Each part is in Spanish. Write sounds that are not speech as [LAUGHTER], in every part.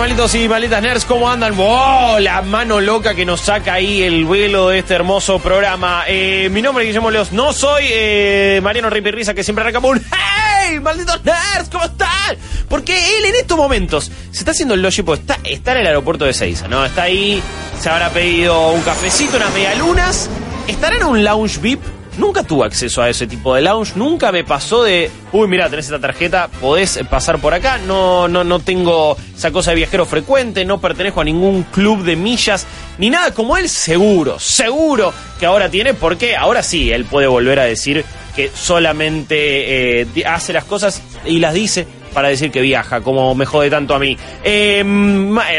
malditos y malditas nerds? ¿Cómo andan? ¡Wow! La mano loca que nos saca ahí el vuelo de este hermoso programa. Eh, mi nombre es Guillermo Leos. No soy eh, Mariano Risa que siempre arranca un ¡Hey! ¡Malditos nerds! ¿Cómo están? Porque él en estos momentos se está haciendo el. Está, está en el aeropuerto de Seiza, ¿no? Está ahí, se habrá pedido un cafecito, unas medialunas. Estará en un lounge VIP Nunca tuve acceso a ese tipo de lounge, nunca me pasó de, uy, mira, tenés esta tarjeta, podés pasar por acá. No, no, no tengo esa cosa de viajero frecuente, no pertenezco a ningún club de millas, ni nada como él, seguro, seguro que ahora tiene, porque ahora sí, él puede volver a decir que solamente eh, hace las cosas y las dice para decir que viaja, como me jode tanto a mí. Eh,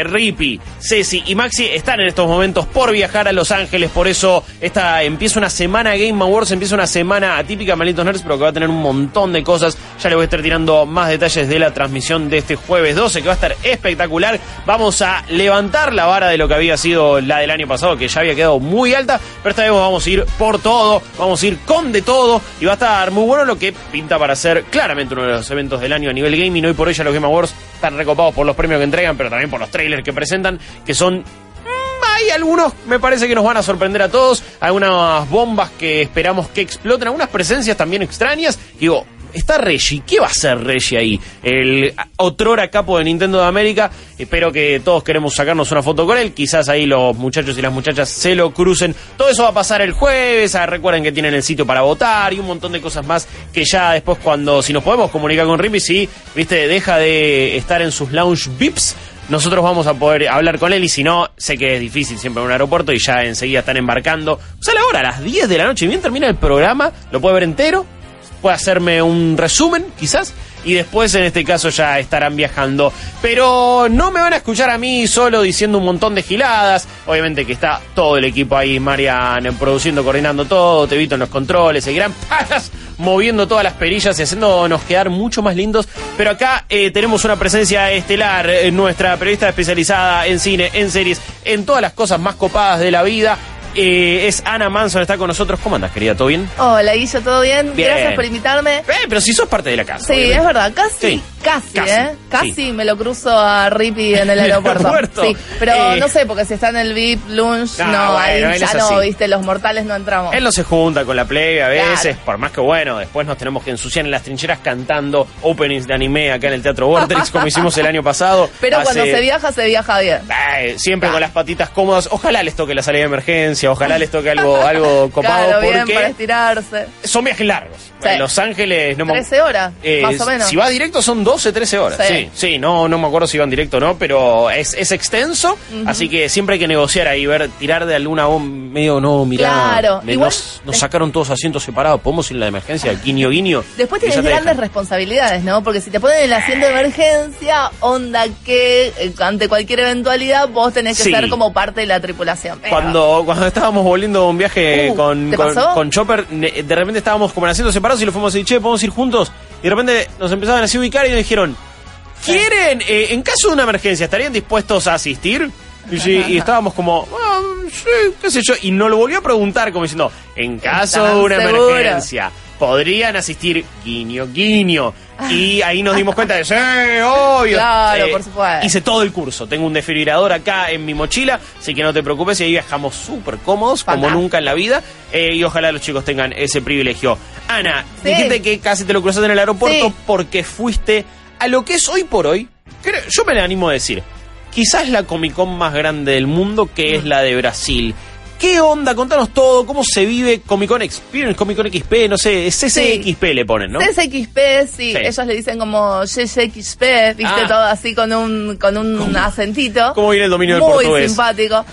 Rippy, Ceci y Maxi están en estos momentos por viajar a Los Ángeles, por eso esta, empieza una semana Game Awards, empieza una semana atípica Malitos Nerds, pero que va a tener un montón de cosas. Ya le voy a estar tirando más detalles de la transmisión de este jueves 12, que va a estar espectacular. Vamos a levantar la vara de lo que había sido la del año pasado, que ya había quedado muy alta, pero esta vez vamos a ir por todo, vamos a ir con de todo, y va a estar muy bueno lo que pinta para ser claramente uno de los eventos del año a nivel gaming. Hoy por hoy los Game Awards están recopados por los premios que entregan, pero también por los trailers que presentan, que son mm, hay algunos, me parece que nos van a sorprender a todos. Algunas bombas que esperamos que exploten. Algunas presencias también extrañas. Digo, está Reggie. ¿Qué va a hacer Reggie ahí? El otrora capo de Nintendo de América. Espero que todos queremos sacarnos una foto con él. Quizás ahí los muchachos y las muchachas se lo crucen. Todo eso va a pasar el jueves. Ah, recuerden que tienen el sitio para votar y un montón de cosas más que ya después cuando, si nos podemos comunicar con Rippy, si, viste, deja de estar en sus lounge VIPs nosotros vamos a poder hablar con él y si no, sé que es difícil siempre en un aeropuerto y ya enseguida están embarcando. O sea, la hora, a las 10 de la noche, bien termina el programa, lo puede ver entero, puede hacerme un resumen, quizás, y después en este caso ya estarán viajando. Pero no me van a escuchar a mí solo diciendo un montón de giladas. Obviamente que está todo el equipo ahí, Marian, produciendo, coordinando todo, te evito en los controles, patas moviendo todas las perillas y haciéndonos quedar mucho más lindos. Pero acá eh, tenemos una presencia estelar, eh, nuestra periodista especializada en cine, en series, en todas las cosas más copadas de la vida. Eh, es Ana Manson, está con nosotros. ¿Cómo andas, querida? ¿Todo bien? Hola, Guillo, ¿todo bien? Bien. Gracias por invitarme. Eh, pero si sos parte de la casa. Sí, obviamente. es verdad, casi, Sí. casi, Casi, ¿eh? Casi sí. me lo cruzo a Rippy [LAUGHS] en el aeropuerto. aeropuerto. Sí, pero Eh. no sé, porque si está en el VIP Lunch, no, bueno, ahí ya no, viste, los mortales no entramos. Él no se junta con la plebe a veces, Claro. por más que bueno, después nos tenemos que ensuciar en las trincheras cantando openings de anime acá en el Teatro Vortex, como hicimos el año pasado. [LAUGHS] Pero Hace- cuando se viaja, se viaja bien. Eh, siempre con las patitas cómodas. Ojalá les toque la salida de emergencia, ojalá les toque algo, [LAUGHS] algo copado, claro, bien, para porque estirarse. son viajes largos. Sí. En Los Ángeles no me- 13 horas, Eh, más o menos. Si va directo son 12, 13 horas. Sí, Sí. sí, no, no me acuerdo si van directo o no, pero es, es extenso, así que siempre hay que negociar ahí, ver, tirar de alguna medio, no, mirá, Claro, me- igual- nos, nos sacaron todos asientos separados, podemos ir en la emergencia, guiño, guiño. Después tienes grandes dejan. responsabilidades, ¿no? Porque si te ponen el asiento de emergencia, onda que eh, ante cualquier eventualidad vos tenés que Sí. ser como parte de la tripulación. Pero- Cuando, cuando estábamos volviendo de un viaje Uh, con, ¿te con, con Chopper, de repente estábamos como en asientos separados y lo fuimos a decir, che, podemos ir juntos. Y de repente nos empezaban así a ubicar y nos dijeron, ¿quieren, eh, en caso de una emergencia, estarían dispuestos a asistir? Y, y estábamos como, "Ah, sí, qué sé yo, y nos lo volvió a preguntar como diciendo, en caso de ¿Están una emergencia, podrían asistir guiño, guiño. Y ahí nos dimos cuenta de, sí, obvio. Claro, por supuesto. Hice todo el curso. Tengo un desfibrilador acá en mi mochila, así que no te preocupes. Y ahí viajamos súper cómodos, como nunca en la vida. eh, y ojalá los chicos tengan ese privilegio. Ana, Sí. dijiste que casi te lo cruzaste en el aeropuerto Sí. porque fuiste a lo que es hoy por hoy. creo- yo me le animo a decir, quizás la Comic Con más grande del mundo, que Mm. es la de Brasil. ¿Qué onda? Contanos todo, cómo se vive Comic Con Experience, Comic Con XP, no sé, CCXP le ponen, ¿no? CSXP, sí, Sí. ellos le dicen como CSXP, viste, Ah. todo así con un, con un acentito. ¿Cómo viene el dominio del Muy portugués? simpático.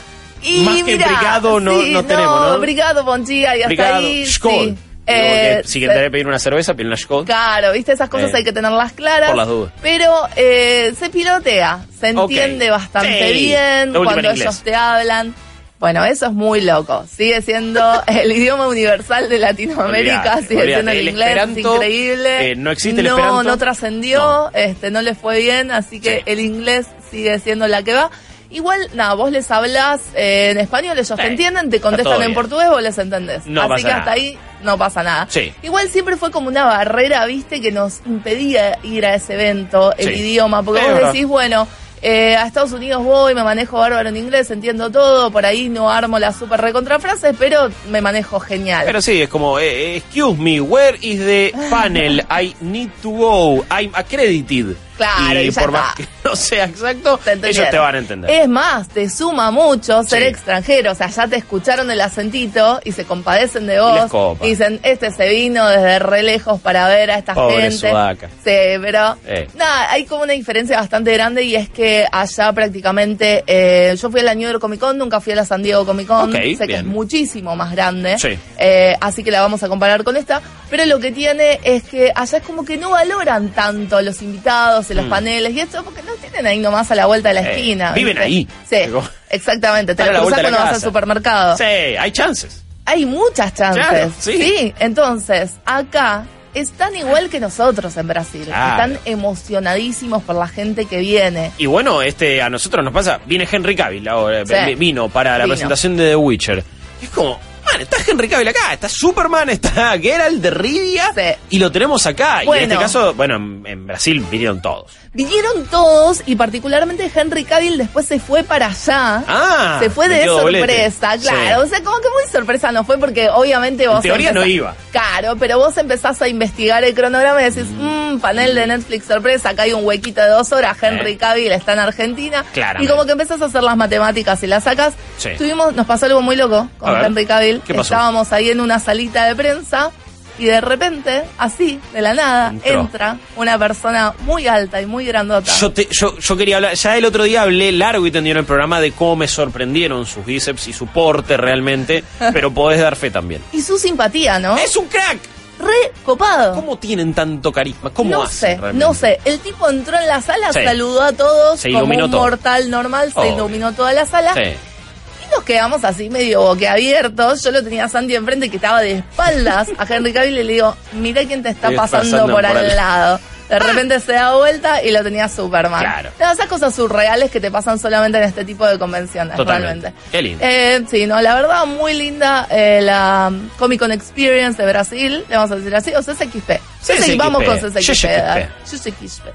Y Más que brigado no- sí, no tenemos, ¿no? Brigado, Ponchía, y hasta Brigado, ahí. Sí. Eh, si querés pedir una cerveza, pide una Skol. Claro, viste, esas cosas Eh, hay que tenerlas claras. por las dudas. Pero eh, se pilotea, se entiende bastante Sí, bien cuando en ellos te hablan. Bueno, eso es muy loco. Sigue siendo [LAUGHS] el idioma universal de Latinoamérica, sigue siendo el, El inglés, es increíble. eh, no existe el no, esperanto. No trascendió, No. este, no les fue bien, así que Sí. el inglés sigue siendo la que va. Igual, nada, vos les hablas eh, en español, ellos Sí, te entienden, te contestan en portugués, vos les entendés. No así pasa que hasta nada. ahí no pasa nada. Sí. Igual siempre fue como una barrera, viste, que nos impedía ir a ese evento, el idioma, porque Es vos decís, bueno, Eh, a Estados Unidos voy, me manejo bárbaro en inglés, entiendo todo, por ahí no armo las super recontrafrases, pero me manejo genial. Pero sí, es como, eh, excuse me, where is the panel? I need to go. I'm accredited. Claro, y por más que [LAUGHS] no sea exacto, Te ellos te van a entender. Es más, te suma mucho ser Sí. extranjero. O sea, ya te escucharon el acentito y se compadecen de vos. Y dicen, este se vino desde re lejos para ver a esta Pobre gente. sudaca. Sí, pero Eh. nada, hay como una diferencia bastante grande y es que allá prácticamente, eh, yo fui a la New York Comic Con, nunca fui a la San Diego Comic Con. Ok, sé que es muchísimo más grande. Sí. Eh, así que la vamos a comparar con esta. Pero lo que tiene es que allá es como que no valoran tanto los invitados y los Mm. paneles y esto porque no tienen ahí nomás a la vuelta de la Eh, esquina. viven ¿viste? ahí. Sí, Digo, exactamente. Te de la cuando vas al supermercado. Sí, hay chances. Hay muchas chances. Claro, sí. entonces acá están igual que nosotros en Brasil. Claro. Están emocionadísimos por la gente que viene. Y bueno, este a nosotros nos pasa, viene Henry Cavill ahora, Sí. vino para la Vino. presentación de The Witcher. Es como, man, está Henry Cavill acá, está Superman, está Geralt de Rivia Sí. y lo tenemos acá. Y en este caso, bueno, en, en Brasil vinieron todos. Vinieron todos y particularmente Henry Cavill después se fue para allá. Ah, se fue de sorpresa, claro. Sí. O sea, como que muy sorpresa no fue porque obviamente vos. teoría no iba. Claro, pero vos empezás a investigar el cronograma y decís, mmm, panel de Netflix sorpresa, acá hay un huequito de dos horas, Henry. Cavill está en Argentina. Claramente. Y como que empezás a hacer las matemáticas y las sacas. Sí. Tuvimos, nos pasó algo muy loco con Henry Cavill. ¿qué pasó? Estábamos ahí en una salita de prensa. Y de repente, así, de la nada, Entró. entra una persona muy alta y muy grandota. Yo, te- yo, yo quería hablar, ya el otro día hablé largo y tendido en el programa de cómo me sorprendieron sus bíceps y su porte realmente, [LAUGHS] pero podés dar fe también. Y su simpatía, ¿no? ¡Es un crack! re copado. ¿Cómo tienen tanto carisma? ¿Cómo no hacen sé, realmente? no sé. El tipo entró en la sala, Sí. saludó a todos Se como un todo. mortal normal, se iluminó toda la sala. Sí. Nos quedamos así medio boquiabiertos. Yo lo tenía a Sandy enfrente que estaba de espaldas a Henry Cavill y le digo, mira quién te está pasando, pasando por por al al- lado. De repente se da vuelta y lo tenía Superman. Claro. No, esas cosas surreales que te pasan solamente en este tipo de convenciones, Totalmente. realmente. Qué lindo. Eh, sí, no, la verdad, muy linda eh, la Comic Con Experience de Brasil, le vamos a decir así, o CCXP. CCXP. Vamos con CCXP. CCXP.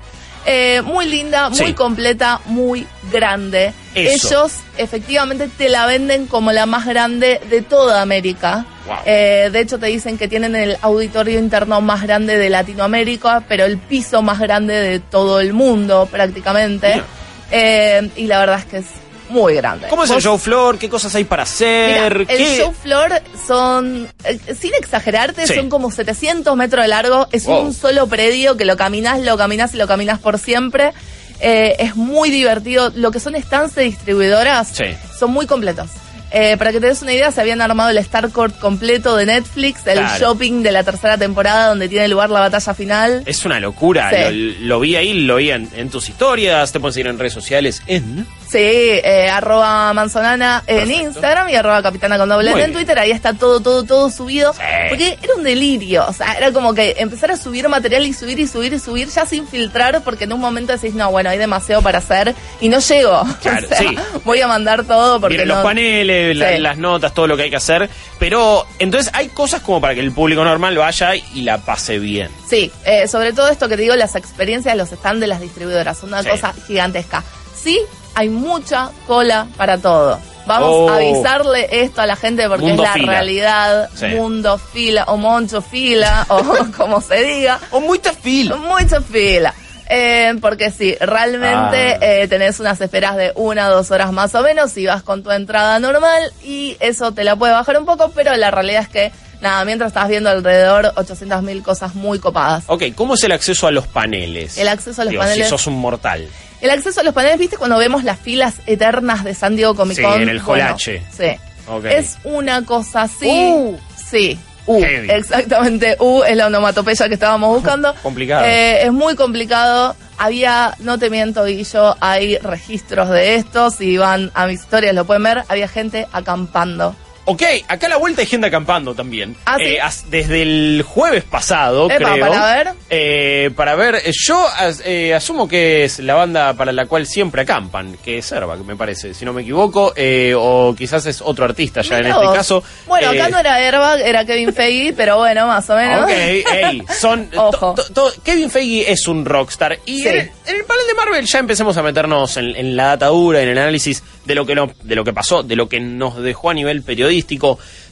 Eh, muy linda, muy Sí. completa, muy grande. Eso. Ellos efectivamente te la venden como la más grande de toda América. Wow. Eh, de hecho, te dicen que tienen el auditorio interno más grande de Latinoamérica, pero el piso más grande de todo el mundo, prácticamente. Eh, y la verdad es que es muy grande. ¿Cómo es el show floor? ¿Qué cosas hay para hacer? Mira, el ¿Qué- show floor son, eh, sin exagerarte, Sí. son como 700 metros de largo. Es Wow. un solo predio que lo caminás, lo caminás y lo caminás por siempre. Eh, es muy divertido. Lo que son stands de distribuidoras Sí. son muy completos. Eh, para que te des una idea, se habían armado el Star Court completo de Netflix, el Claro. shopping de la tercera temporada donde tiene lugar la batalla final. Es una locura. Sí. Lo, lo vi ahí, lo vi en, en tus historias. Te puedes seguir en redes sociales. En. Sí, eh, arroba manzonana en Perfecto. Instagram y arroba capitana con doble en. Twitter. Ahí está todo, todo, todo subido. Sí. Porque era un delirio. O sea, era como que empezar a subir material y subir y subir y subir ya sin filtrar porque en un momento decís, no, bueno, hay demasiado para hacer y no llego. [LAUGHS] Claro, O sea, sí. Voy a mandar todo porque no... los paneles, la- las notas, todo lo que hay que hacer. Pero entonces hay cosas como para que el público normal vaya y la pase bien. Sí, eh, sobre todo esto que te digo, las experiencias los stands de las distribuidoras, son una cosa gigantesca. Sí, hay mucha cola para todo. Vamos Oh. a avisarle esto a la gente porque Mundo es la fila. realidad, Sí. mundo fila o moncho fila [LAUGHS] o como se diga, O muy tafil. mucha fila. Eh, porque sí, realmente Ah. eh, tenés unas esperas de una o dos horas más o menos si vas con tu entrada normal y eso te la puede bajar un poco, pero la realidad es que, nada, mientras estás viendo alrededor 800 mil cosas muy copadas. Ok, ¿cómo es el acceso a los paneles? El acceso a los Digo, paneles. Si sos un mortal. El acceso a los paneles, ¿viste cuando vemos las filas eternas de San Diego Comic Sí, Con? en el H. Sí. Ok. Es una cosa así. Uh. Sí. U, exactamente, U es la onomatopeya que estábamos [LAUGHS] buscando. Complicado. Eh, es muy complicado. Había, no te miento, Guillo, hay registros de esto. Si van a mis historias lo pueden ver. Había gente acampando Ok, acá a la vuelta hay gente acampando también. Ah, ¿sí? Eh, as- desde el jueves pasado, Epa, creo. para ver. Eh, para ver, eh, yo as- eh, asumo que es la banda para la cual siempre acampan, que es Serva, me parece, si no me equivoco, o quizás es otro artista ya en este caso. Bueno, acá no era Airbag, era Kevin Feige, pero bueno, más o menos. Ok, ey, son. [LAUGHS] Ojo. to- to- to- Kevin Feige es un rockstar. Y Sí. en, el, en el panel de Marvel ya empecemos a meternos en, en la data dura, en el análisis de lo que no, de lo que pasó, de lo que nos dejó a nivel periodístico.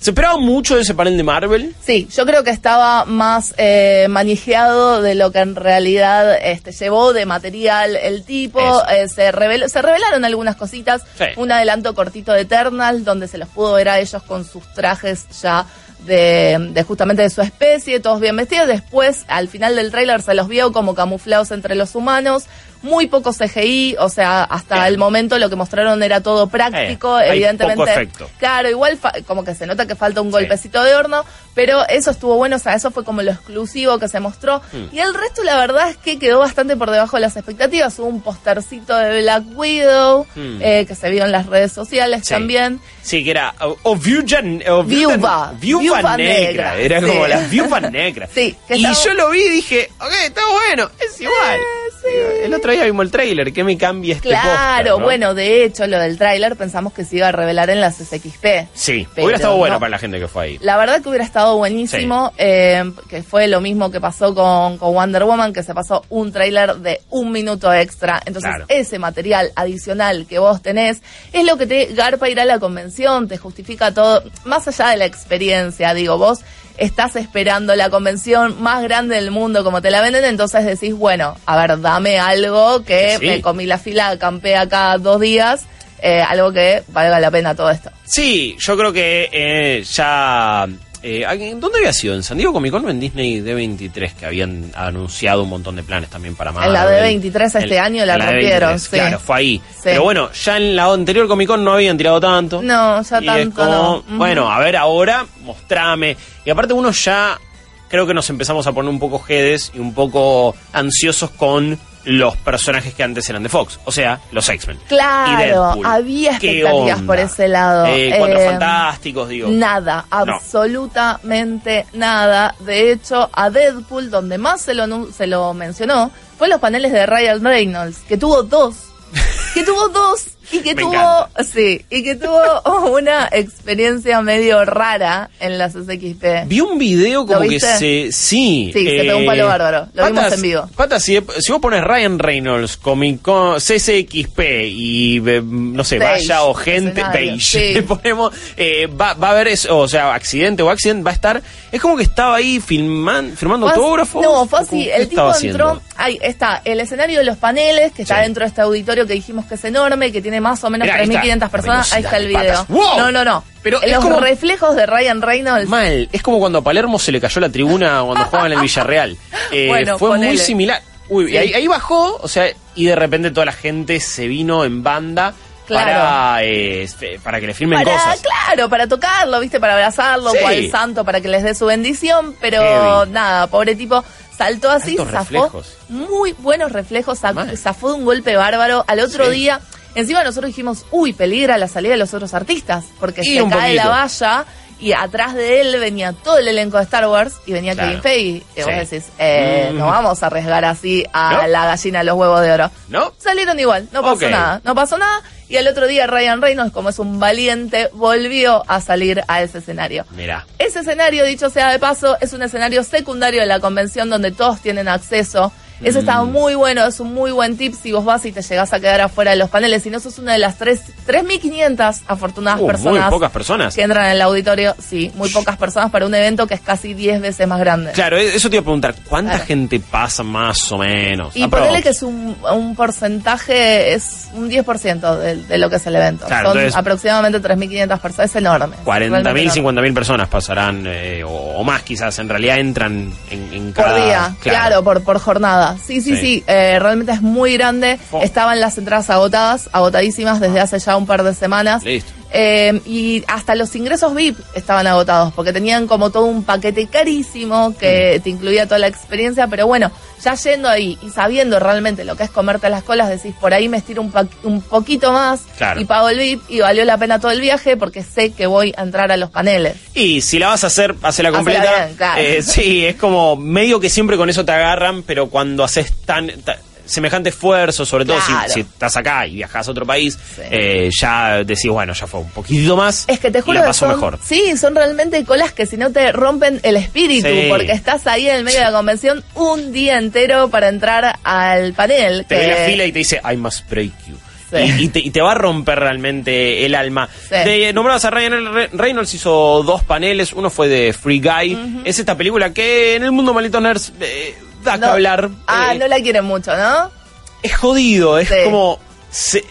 ¿Se esperaba mucho de ese panel de Marvel? Sí, yo creo que estaba más eh, manijeado de lo que en realidad este, llevó de material el tipo. Eh, se, reveló- se revelaron algunas cositas. Sí. Un adelanto cortito de Eternal, donde se los pudo ver a ellos con sus trajes ya de, de justamente de su especie, todos bien vestidos. Después, al final del tráiler, se los vio como camuflados entre los humanos. Muy poco CGI, o sea, hasta el momento lo que mostraron era todo práctico, Eh, hay evidentemente. poco efecto. Claro, igual fa- como que se nota que falta un Sí. golpecito de horno, pero eso estuvo bueno, o sea, eso fue como lo exclusivo que se mostró. Mm. Y el resto, la verdad es que quedó bastante por debajo de las expectativas. Hubo un postercito de Black Widow, Mm. eh, que se vio en las redes sociales Sí. también. Sí, que era. O, o viuja, o. Viuva, Viuva negra. negra. Era Sí. como la viuva negra. Sí, que Y estaba- yo lo vi y dije, ok, está bueno, es igual. sí. Digo, El otro día vimos el trailer, ¿qué me cambia este Claro, no? bueno, de hecho, lo del tráiler pensamos que se iba a revelar en las SXP. Sí, hubiera estado bueno no. para la gente que fue ahí. La verdad que hubiera estado buenísimo, eh, que fue lo mismo que pasó con, con Wonder Woman, que se pasó un tráiler de un minuto extra. Entonces, Claro. ese material adicional que vos tenés es lo que te garpa ir a la convención, te justifica todo, más allá de la experiencia, digo, vos estás esperando la convención más grande del mundo como te la venden, entonces decís, bueno, a ver, dame algo que Sí. me comí la fila, acampé acá dos días, eh, algo que valga la pena todo esto. Sí, yo creo que eh, ya... eh, ¿en ¿Dónde había sido? ¿En San Diego Comic Con o en Disney D23? Que habían anunciado un montón de planes también para Marvel. En la D23 este año la rompieron, D23, sí. Claro, fue ahí. Sí. Pero bueno, ya en la anterior Comic Con no habían tirado tanto. No, ya Y es tanto como, no. Ujú. Bueno, a ver ahora, mostrame. Y aparte uno ya creo que nos empezamos a poner un poco jedes y un poco ansiosos con los personajes que antes eran de Fox, o sea, los X-Men. y Claro, Deadpool. había ¿Qué expectativas por ese lado. Eh, Cuatro Eh, Fantásticos, digo. Nada, absolutamente nada. De hecho, a Deadpool, donde más se lo, se lo mencionó, fue en los paneles de Ryan Reynolds, que tuvo dos. [LAUGHS] Que tuvo dos y que Me tuvo, encanta. sí, y que tuvo [LAUGHS] una experiencia medio rara en las SXP. Vi un video como ¿Lo que se. Sí. Sí, se pegó un palo bárbaro. Lo vimos en vivo. Patas, si, si vos pones Ryan Reynolds, Comic Con, CCXP y eh, no sé, Beige, vaya o gente, beige, sí. le [LAUGHS] ponemos, eh, va, va a haber eso, o sea, accidente o accidente, va a estar. Es como que estaba ahí filman, firmando así- autógrafos. No, fue ¿o así. El tipo entró. Ahí está el escenario de los paneles, que está Sí. dentro de este auditorio que dijimos que es enorme, que tiene más o menos Mirá, ahí está. 3.500 La personas. Ahí está el video. ¡Wow! No, no, no. Pero es los como- reflejos de Ryan Reynolds. Mal, es como cuando a Palermo se le cayó la tribuna cuando jugaba en el Villarreal. [LAUGHS] Eh, Bueno, fue muy similar. Uy, Sí. ahí, ahí bajó, o sea, y de repente toda la gente se vino en banda Claro. para, eh, para que le filmen para, cosas. claro, para tocarlo, viste, para abrazarlo, Sí. cual santo, para que les dé su bendición, pero nada, pobre tipo, saltó así, Altos zafó, reflejos. muy buenos reflejos, Mal. zafó de un golpe bárbaro, al otro Sí. día, encima nosotros dijimos, uy, peligra la salida de los otros artistas, porque Y se cae la valla, y atrás de él venía todo el elenco de Star Wars, y venía Claro. Kevin Feige, que vos Sí. decís, eh, Mm. no vamos a arriesgar así a ¿No? la gallina de los huevos de oro. ¿No? Salieron igual, no pasó nada, no pasó nada. Y al otro día Ryan Reynolds, como es un valiente, volvió a salir a ese escenario. Mira. Ese escenario, dicho sea de paso, es un escenario secundario de la convención donde todos tienen acceso. Eso está Mm. muy bueno, es un muy buen tip si vos vas y te llegás a quedar afuera de los paneles. Si no sos una de las tres- 3.500 afortunadas Uh, muy personas pocas personas. que entran en el auditorio. Sí, muy pocas personas para un evento que es casi 10 veces más grande. Claro, e- eso te iba a preguntar, ¿cuánta Claro. gente pasa más o menos? Y Aprox. ponerle que es un, un porcentaje, es un 10% de, de lo que es el evento. Claro, Son entonces- aproximadamente 3.500 personas, es enorme. 40.000, realmente enorme. 50.000 personas pasarán, eh, o, o más quizás, en realidad entran en, en cada... Por día, claro, por, por jornada. Sí, sí, Sí. sí, eh, realmente es muy grande. Oh. Estaban las entradas agotadas, agotadísimas desde hace ya un par de semanas. Listo. Eh, y hasta los ingresos VIP estaban agotados, porque tenían como todo un paquete carísimo que te incluía toda la experiencia, pero bueno, ya yendo ahí y sabiendo realmente lo que es comerte las colas, decís, por ahí me estiro un, pa- un poquito más Claro. y pago el VIP y valió la pena todo el viaje porque sé que voy a entrar a los paneles. Y si la vas a hacer, hacela Hacela completa. bien, claro. Eh, sí, es como medio que siempre con eso te agarran, pero cuando haces tan, ta- semejante esfuerzo, sobre todo si- Claro. si, estás acá y viajas a otro país, Sí. eh, ya decís, bueno, ya fue un poquitito más. Es que te y juro la que paso son, mejor. sí, son realmente colas que si no te rompen el espíritu, Sí. porque estás ahí en el medio de la convención un día entero para entrar al panel. Te ve que- la fila y te dice, I must break you. Sí. Y, y te, y te va a romper realmente el alma. Sí. De, nombrabas a Ryan Re- Reynolds, hizo dos paneles. Uno fue de Free Guy. Es esta película que en el mundo malito nerds eh, da que hablar. Ah, Eh, no la quieren mucho, ¿no? es jodido, es Sí. como se-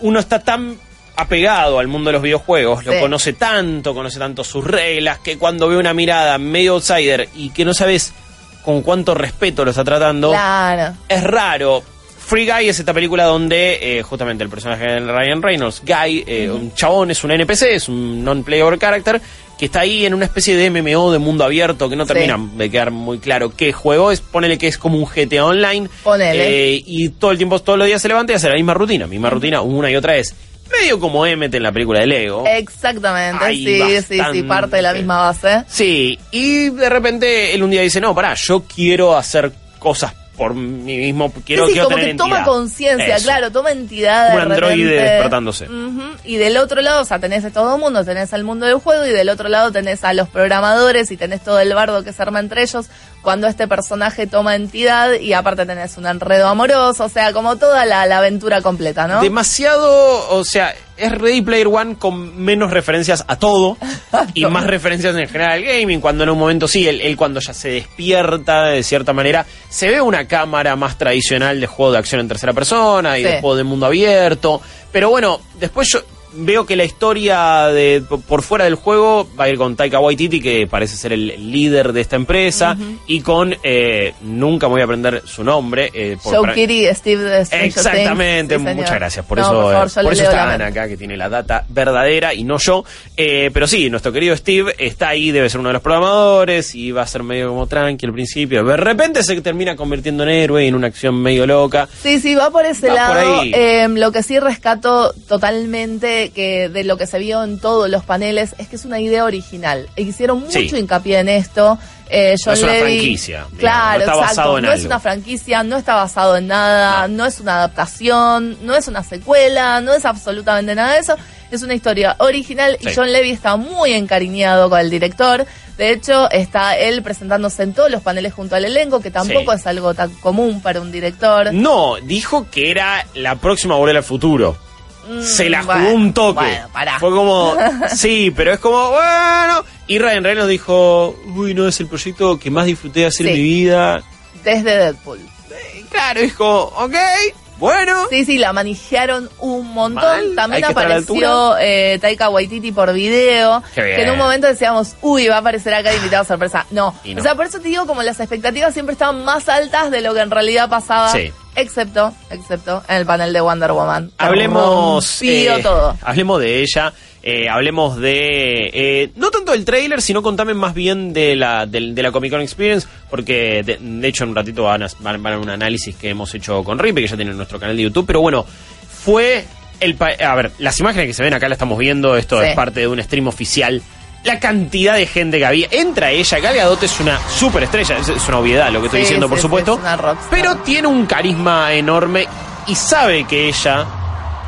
uno está tan apegado al mundo de los videojuegos, lo conoce tanto, conoce tanto sus reglas, que cuando ve una mirada medio outsider y que no sabes con cuánto respeto lo está tratando, Claro. es raro. Free Guy es esta película donde eh, justamente el personaje de Ryan Reynolds, Guy, eh, un chabón, es un NPC, es un non-player character, que está ahí en una especie de MMO de mundo abierto que no Sí. termina de quedar muy claro qué juego es. Ponele que es como un GTA Online. Ponele. eh, y todo el tiempo, todos los días se levanta y hace la misma rutina. Misma rutina una y otra vez. Medio como Emmet en la película de Lego. Exactamente, Hay sí, sí, sí, parte de la misma base. Sí, y de repente él un día dice, no, pará, yo quiero hacer cosas por mí mismo, quiero, sí, quiero como tener que toma conciencia, claro, toma entidad de un androide repente. despertándose. Ujú, Y del otro lado, o sea, tenés a todo el mundo, tenés al mundo del juego y del otro lado tenés a los programadores y tenés todo el bardo que se arma entre ellos cuando este personaje toma entidad y aparte tenés un enredo amoroso, o sea, como toda la, la aventura completa, ¿no? Demasiado, o sea, es Ready Player One con menos referencias a todo [LAUGHS] y más referencias en general al gaming, cuando en un momento sí, él, él cuando ya se despierta de cierta manera, se ve una cámara más tradicional de juego de acción en tercera persona y Sí. de juego de mundo abierto, pero bueno, después yo veo que la historia de por fuera del juego va a ir con Taika Waititi, que parece ser el líder de esta empresa, y con, eh, nunca me voy a aprender su nombre, eh, por- para- Kitty, Steve de Stranger Exactamente, Things. Muchas gracias. Por No, eso, por eh, favor, por eso está Ana acá, que tiene la data verdadera y no yo. Eh, pero sí, nuestro querido Steve está ahí, debe ser uno de los programadores y va a ser medio como tranqui al principio. De repente se termina convirtiendo en héroe y en una acción medio loca. Sí, sí, va por ese Va lado. por. Eh, lo que sí rescato totalmente que de lo que se vio en todos los paneles es que es una idea original. E hicieron mucho Sí. hincapié en esto. Eh, John es una franquicia, digamos, Claro, no está exacto. basado en no es una franquicia, no está basado en nada, no. es una adaptación, no es una secuela, no es absolutamente nada de eso. Es una historia original y. John Levy está muy encariñado con el director. De hecho, está él presentándose en todos los paneles junto al elenco, que tampoco Sí. es algo tan común para un director. No, dijo que era la próxima Volver al Futuro. Se la jugó Mm, bueno, un toque. bueno, pará. Fue como, [LAUGHS] sí, pero es como, bueno. Y Ryan Reynolds dijo, uy, no, es el proyecto que más disfruté de hacer en mi vida. Desde Deadpool. Eh, Claro, como, ok, bueno. Sí, sí, la manejaron un montón. Mal, También apareció eh, Taika Waititi por video. Qué bien. Que en un momento decíamos, uy, va a aparecer acá de invitado sorpresa. No. No. O sea, por eso te digo, como las expectativas siempre estaban más altas de lo que en realidad pasaba. Sí. Excepto, excepto en el panel de Wonder Woman. Hablemos, eh, todo. hablemos de ella, eh, hablemos de, eh, no tanto del trailer, sino contame más bien de la, del- de, la Comic Con Experience, porque de, de hecho en un ratito van a, van, van a un análisis que hemos hecho con Ripe, que ya tiene en nuestro canal de YouTube, pero bueno, fue el... pa- A ver, las imágenes que se ven acá las estamos viendo, esto Sí. es parte de un stream oficial. La cantidad de gente que había. Entra ella, Gal Gadot es una superestrella, es, es una obviedad lo que estoy Sí, diciendo, sí, por supuesto. pero tiene un carisma enorme y sabe que ella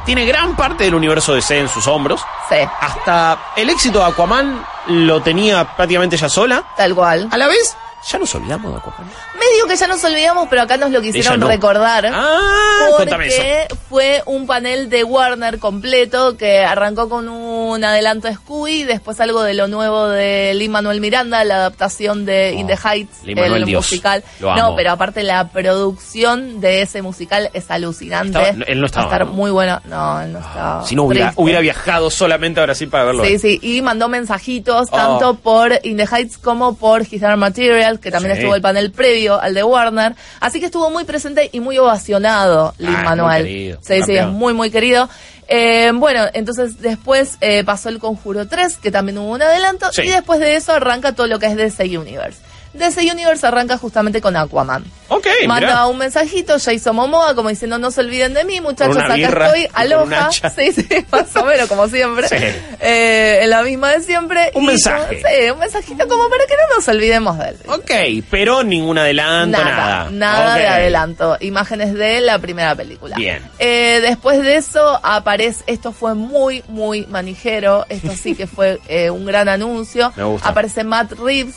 tiene gran parte del universo DC en sus hombros. Sí, Hasta el éxito de Aquaman lo tenía prácticamente ella sola. tal cual. A la vez, ya nos olvidamos de Aquaman. Medio que ya nos olvidamos, pero acá nos lo quisieron no. recordar. Ah, eso. porque fue un panel de Warner completo que arrancó con un adelanto de Scooby, después algo de lo nuevo de Lin Manuel Miranda, la adaptación de Oh, In the Heights, Lin-Manuel el Dios. musical. Lo No, pero aparte la producción de ese musical es alucinante. Estaba- él no estaba, Va a estar ¿no? muy bueno. No, él no estaba. Si no hubiera, viajado solamente a Brasil para verlo. Sí, sí, y mandó mensajitos Oh. tanto por In the Heights como por His Material, que también Sí. estuvo el panel previo al de Warner. Así que estuvo muy presente y muy ovacionado Lin Ah, es muy Manuel. querido, sí, sí, es muy, muy querido. Eh, bueno, entonces después eh, pasó el Conjuro 3, que también hubo un adelanto, Sí. y después de eso arranca todo lo que es DC Universe. DC Universe arranca justamente con Aquaman. Ok, Manda mirá. un mensajito Jason Momoa como diciendo no se olviden de mí muchachos acá birra estoy aloja [LAUGHS] sí sí más o menos como siempre Sí. Eh, en la misma de siempre Un Y mensaje. sí un mensajito como para que no nos olvidemos de él Ok, pero ningún adelanto, nada. Nada, nada de adelanto. Imágenes de la primera película. Bien. Eh, después de eso aparece, esto fue muy, muy manijero. Esto sí que fue eh, un gran anuncio. [LAUGHS] Me gusta. Aparece Matt Reeves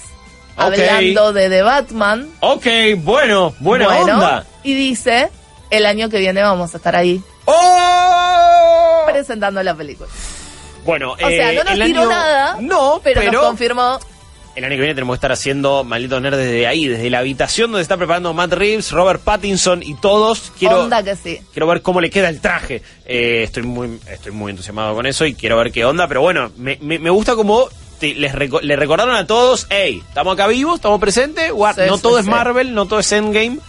Ok. hablando de The Batman. Ok, bueno, buena Bueno, onda. Y dice, el año que viene vamos a estar ahí ¡Oh! presentando la película. Bueno, O sea, eh, no nos tiró año- nada, No, pero, pero, nos confirmó. el año que viene tenemos que estar haciendo Maldito Nerd desde ahí, desde la habitación donde está preparando Matt Reeves, Robert Pattinson y todos. Quiero, Onda que sí. quiero ver cómo le queda el traje. Eh, estoy muy estoy muy entusiasmado con eso y quiero ver qué onda, pero bueno, me, me, me gusta como les reco- le recordaron a todos, hey, estamos acá vivos, estamos presentes, Sí, no sí, todo es sí. Marvel, no todo es Endgame,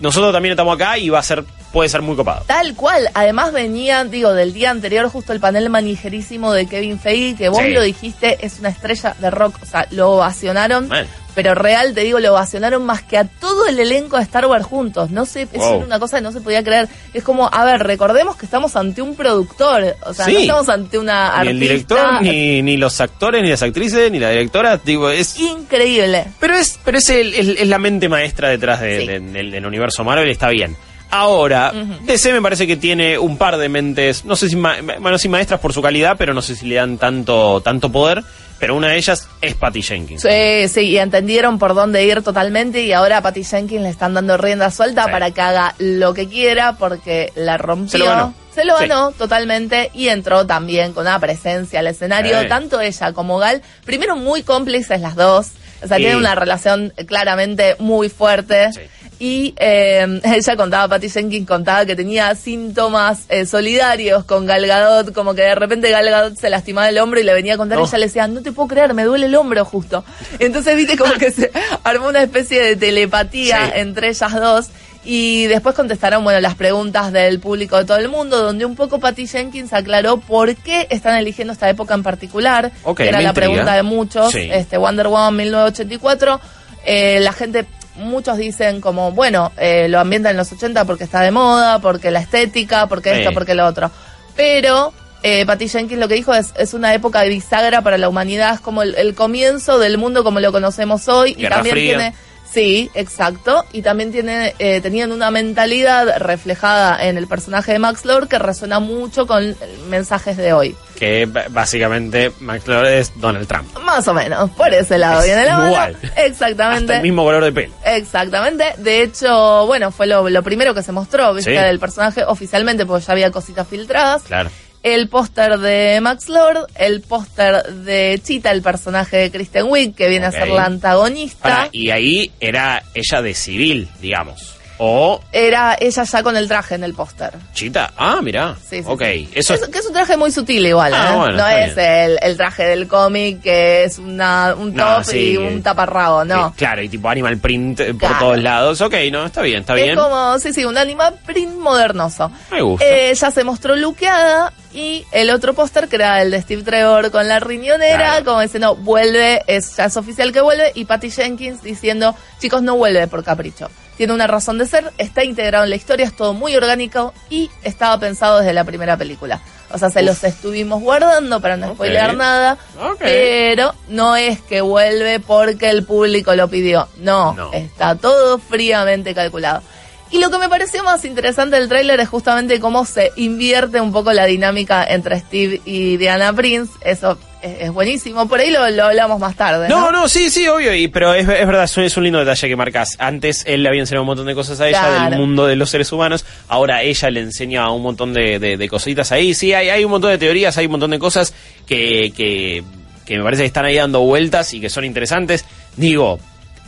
nosotros también estamos acá y va a ser, puede ser muy copado. Tal cual. Además venía, digo, del día anterior justo el panel manijerísimo de Kevin Feige, que vos Sí. lo dijiste, es una estrella de rock. O sea, lo ovacionaron. Pero real, te digo, lo ovacionaron más que a todo el elenco de Star Wars juntos. No sé, eso Wow. era una cosa que no se podía creer. Es como, a ver, recordemos que estamos ante un productor. O sea, Sí. no estamos ante una Ni artista. el director, ni, ni los actores, ni las actrices, ni la directora, digo, es... Increíble. Pero es, pero es, el- el- es la mente maestra detrás de- Sí. de- del, del universo Marvel, está bien. Ahora, DC me parece que tiene un par de mentes, no sé si, ma- bueno, sí maestras por su calidad, pero no sé si le dan tanto, tanto poder, pero una de ellas es Patty Jenkins. Sí, sí, y entendieron por dónde ir totalmente y ahora a Patty Jenkins le están dando rienda suelta Sí. para que haga lo que quiera porque la rompió. Se lo ganó. Se lo Sí. ganó totalmente y entró también con una presencia al escenario, Sí. tanto ella como Gal, primero muy cómplices las dos, o sea, tienen una relación claramente muy fuerte. Y eh, [LAUGHS] ella contaba, Patty Jenkins contaba que tenía síntomas eh, solidarios con Gal Gadot, como que de repente Gal Gadot se lastimaba el hombro y le venía a contar No. y ella le decía, no te puedo creer, me duele el hombro justo. [LAUGHS] Entonces viste como que se [LAUGHS] armó una especie de telepatía Sí. entre ellas dos. Y después contestaron, bueno, las preguntas del público de todo el mundo, donde un poco Patty Jenkins aclaró por qué están eligiendo esta época en particular. Ok, que era la intriga. pregunta de muchos. Sí. Este, Wonder Woman 1984. Eh, la gente, muchos dicen como, bueno, eh, lo ambientan en los 80 porque está de moda, porque la estética, porque Sí. esto, porque lo otro. Pero eh, Patty Jenkins lo que dijo es, es una época de bisagra para la humanidad, es como el, el comienzo del mundo como lo conocemos hoy. Guerra y también Fría. tiene... Sí, exacto. Y también tiene, eh, tenían una mentalidad reflejada en el personaje de Max Lord que resuena mucho con mensajes de hoy. Que básicamente Max Lord es Donald Trump. Más o menos, por ese lado Es viene la mano. igual. Exactamente. Hasta el mismo color de pelo. Exactamente. De hecho, bueno, fue lo, lo primero que se mostró, ¿viste? Sí. Del personaje oficialmente, porque ya había cositas filtradas. Claro. El póster de Max Lord, el póster de Chita, el personaje de Kristen Wiig, que viene a ser la antagonista. Y ahí era ella de civil, digamos. O Era ella ya con el traje en el póster. Chita. Ah, mirá. Sí, sí, ok. sí. Eso Es- que es un traje muy sutil igual, Ah, ¿eh? bueno, no es el, el traje del cómic que es una, un top y un taparrabo, no. Sí, claro, y tipo animal print eh, por Claro. todos lados. Ok, no, está bien, está es bien. como, sí, sí, un animal print modernoso. Me gusta. Eh, ya se mostró luqueada y el otro póster que era el de Steve Trevor con la riñonera, Claro. como diciendo, vuelve, es, ya es oficial que vuelve, y Patty Jenkins diciendo, chicos, no vuelve por capricho. Tiene una razón de ser, está integrado en la historia, es todo muy orgánico y estaba pensado desde la primera película. O sea, se Uf. los estuvimos guardando para no Ok. spoilear nada, pero no es que vuelve porque el público lo pidió. No, No. está todo fríamente calculado. Y lo que me pareció más interesante del tráiler es justamente cómo se invierte un poco la dinámica entre Steve y Diana Prince. Eso es, buenísimo. Por ahí lo, lo hablamos más tarde. No, No, no, sí, sí, obvio, y, pero es, es verdad, es un- es un lindo detalle que marcas. Antes él le había enseñado un montón de cosas a ella Claro. del mundo de los seres humanos, ahora ella le enseña un montón de, de- de cositas ahí. Sí, hay, hay un montón de teorías, hay un montón de cosas que, que, que me parece que están ahí dando vueltas y que son interesantes. Digo,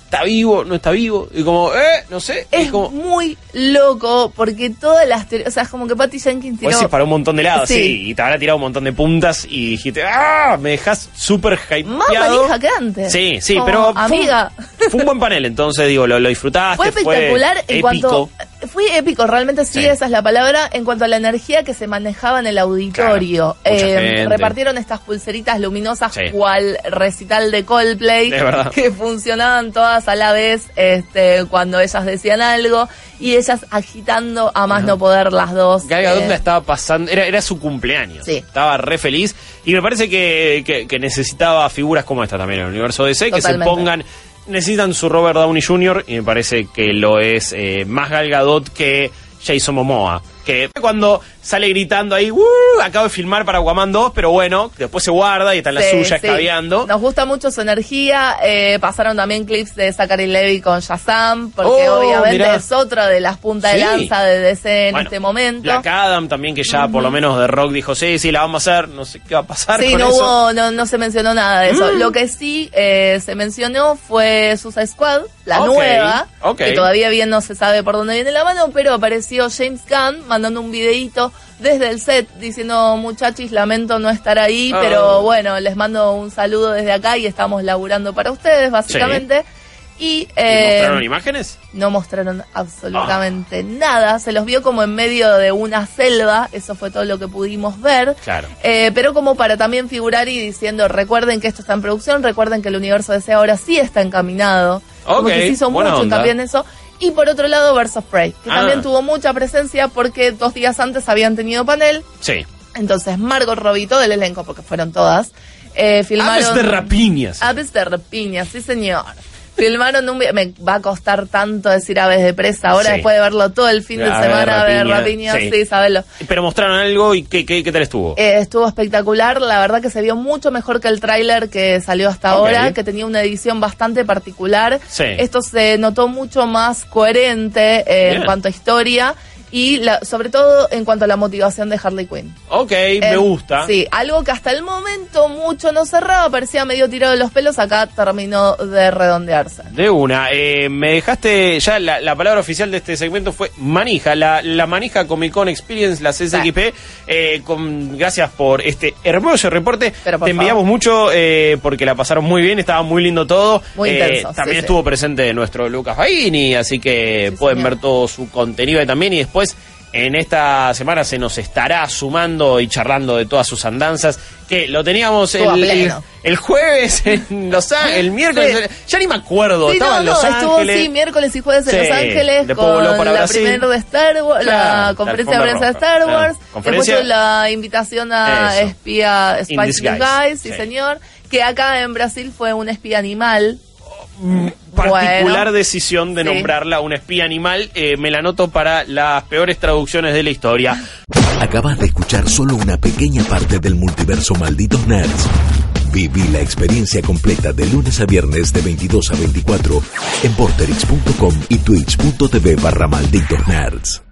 está vivo, no está vivo, y como, eh, no sé, Es como... muy loco porque todas las teorías, o sea, es como que Patty Jenkins tiró... Pues sí, para un montón de lados, Sí. sí. y te habrá tirado un montón de puntas y dijiste, ¡ah! Me dejas súper hypeado. Más manija que antes. Sí, sí, Como, pero. Amiga. Fue [LAUGHS] un, buen panel, entonces, digo, lo, lo disfrutaste. Fue espectacular en épico. cuanto. Fue épico, realmente sí, Sí. esa es la palabra. En cuanto a la energía que se manejaba en el auditorio. Claro, Eh, repartieron estas pulseritas luminosas, Sí. cual recital de Coldplay. Que funcionaban todas a la vez este, cuando ellas decían algo. Y ellas agitando a más no poder las dos. Gal Gadot Eh, estaba pasando, era, era su cumpleaños. Sí. Estaba re feliz. Y me parece que, que- que necesitaba figuras como esta también en el universo DC, que se Totalmente. pongan. Necesitan su Robert Downey Jr. y me parece que lo es eh, más Gal Gadot que Jason Momoa. Que cuando sale gritando ahí, "Uh, acabo de filmar para Aquaman 2, pero bueno, después se guarda y está en la Sí, suya sí. escabeando. Nos gusta mucho su energía. eh, pasaron también clips de Zachary Levy con Shazam, porque Oh, obviamente mirá. es otra de las puntas Sí. de lanza de DC en Bueno, este momento. Black Adam también, que ya por lo menos de rock dijo, sí, sí, la vamos a hacer, no sé qué va a pasar Sí, con no eso. hubo, no, no se mencionó nada de eso. Mm. Lo que sí eh, se mencionó fue Suicide Squad, la nueva, que todavía bien no se sabe por dónde viene la mano, pero apareció James Gunn mandando un videíto desde el set diciendo, muchachis, lamento no estar ahí, Ah. pero bueno, les mando un saludo desde acá y estamos laburando para ustedes, básicamente. Y, ¿Y eh, ¿Mostraron imágenes? no mostraron absolutamente nada. Se los vio como en medio de una selva. Eso fue todo lo que pudimos ver. Claro. Eh, pero como para también figurar y diciendo, recuerden que esto está en producción, recuerden que el universo de ahora sí está encaminado. Como Ok, que se hizo buena mucho onda. en eso. Y por otro lado, of Prey, que Ah. también tuvo mucha presencia porque dos días antes habían tenido panel. Sí. Entonces, Margot Robbie, todo el elenco, porque fueron todas, eh, filmaron... Aves de rapiñas. Aves de rapiña, sí señor. Filmaron un me va a costar tanto decir aves de presa ahora Sí. después de verlo todo el fin de de semana de rapiña, rapiña, sí. sí, sabelo. Pero mostraron algo y qué, qué, qué tal estuvo. Eh, estuvo espectacular, la verdad que se vio mucho mejor que el tráiler que salió hasta ahora, que tenía una edición bastante particular. Sí. Esto se notó mucho más coherente eh, en cuanto a historia y la- sobre todo en cuanto a la motivación de Harley Quinn. ok, me gusta. Sí, algo que hasta el momento mucho no cerraba, parecía medio tirado de los pelos, acá terminó de redondearse. De una, eh, me dejaste, ya la, la palabra oficial de este segmento fue manija, la, la manija Comic Con Experience, la CSXP, eh, con, gracias por este hermoso reporte, Pero te enviamos mucho eh, porque la pasaron muy bien, estaba muy lindo todo, Muy Eh, intenso, también sí, sí. estuvo presente nuestro Lucas Baini, así que Sí, pueden señor. ver todo su contenido ahí también y después... En esta semana se nos estará sumando y charlando de todas sus andanzas, que lo teníamos Estuvo el, el, jueves [LAUGHS] en Los Ángeles, el miércoles, ya ni me acuerdo, Sí, estaba no, en no, Los estuvo Ángeles. sí, miércoles y jueves Sí, en Los Ángeles después con para la primera de Star Wars, Claro, la conferencia de prensa de Star. Wars, después la invitación a Eso. espía disguise, Guys, sí, sí. señor, que acá en Brasil fue un espía animal. Particular Bueno. decisión de Sí. nombrarla una espía animal, eh, me la anoto para las peores traducciones de la historia. Acabas de escuchar solo una pequeña parte del multiverso Malditos Nerds. Viví la experiencia completa de lunes a viernes de 22 a 24 en porterix.com y twitch.tv barra Malditos Nerds.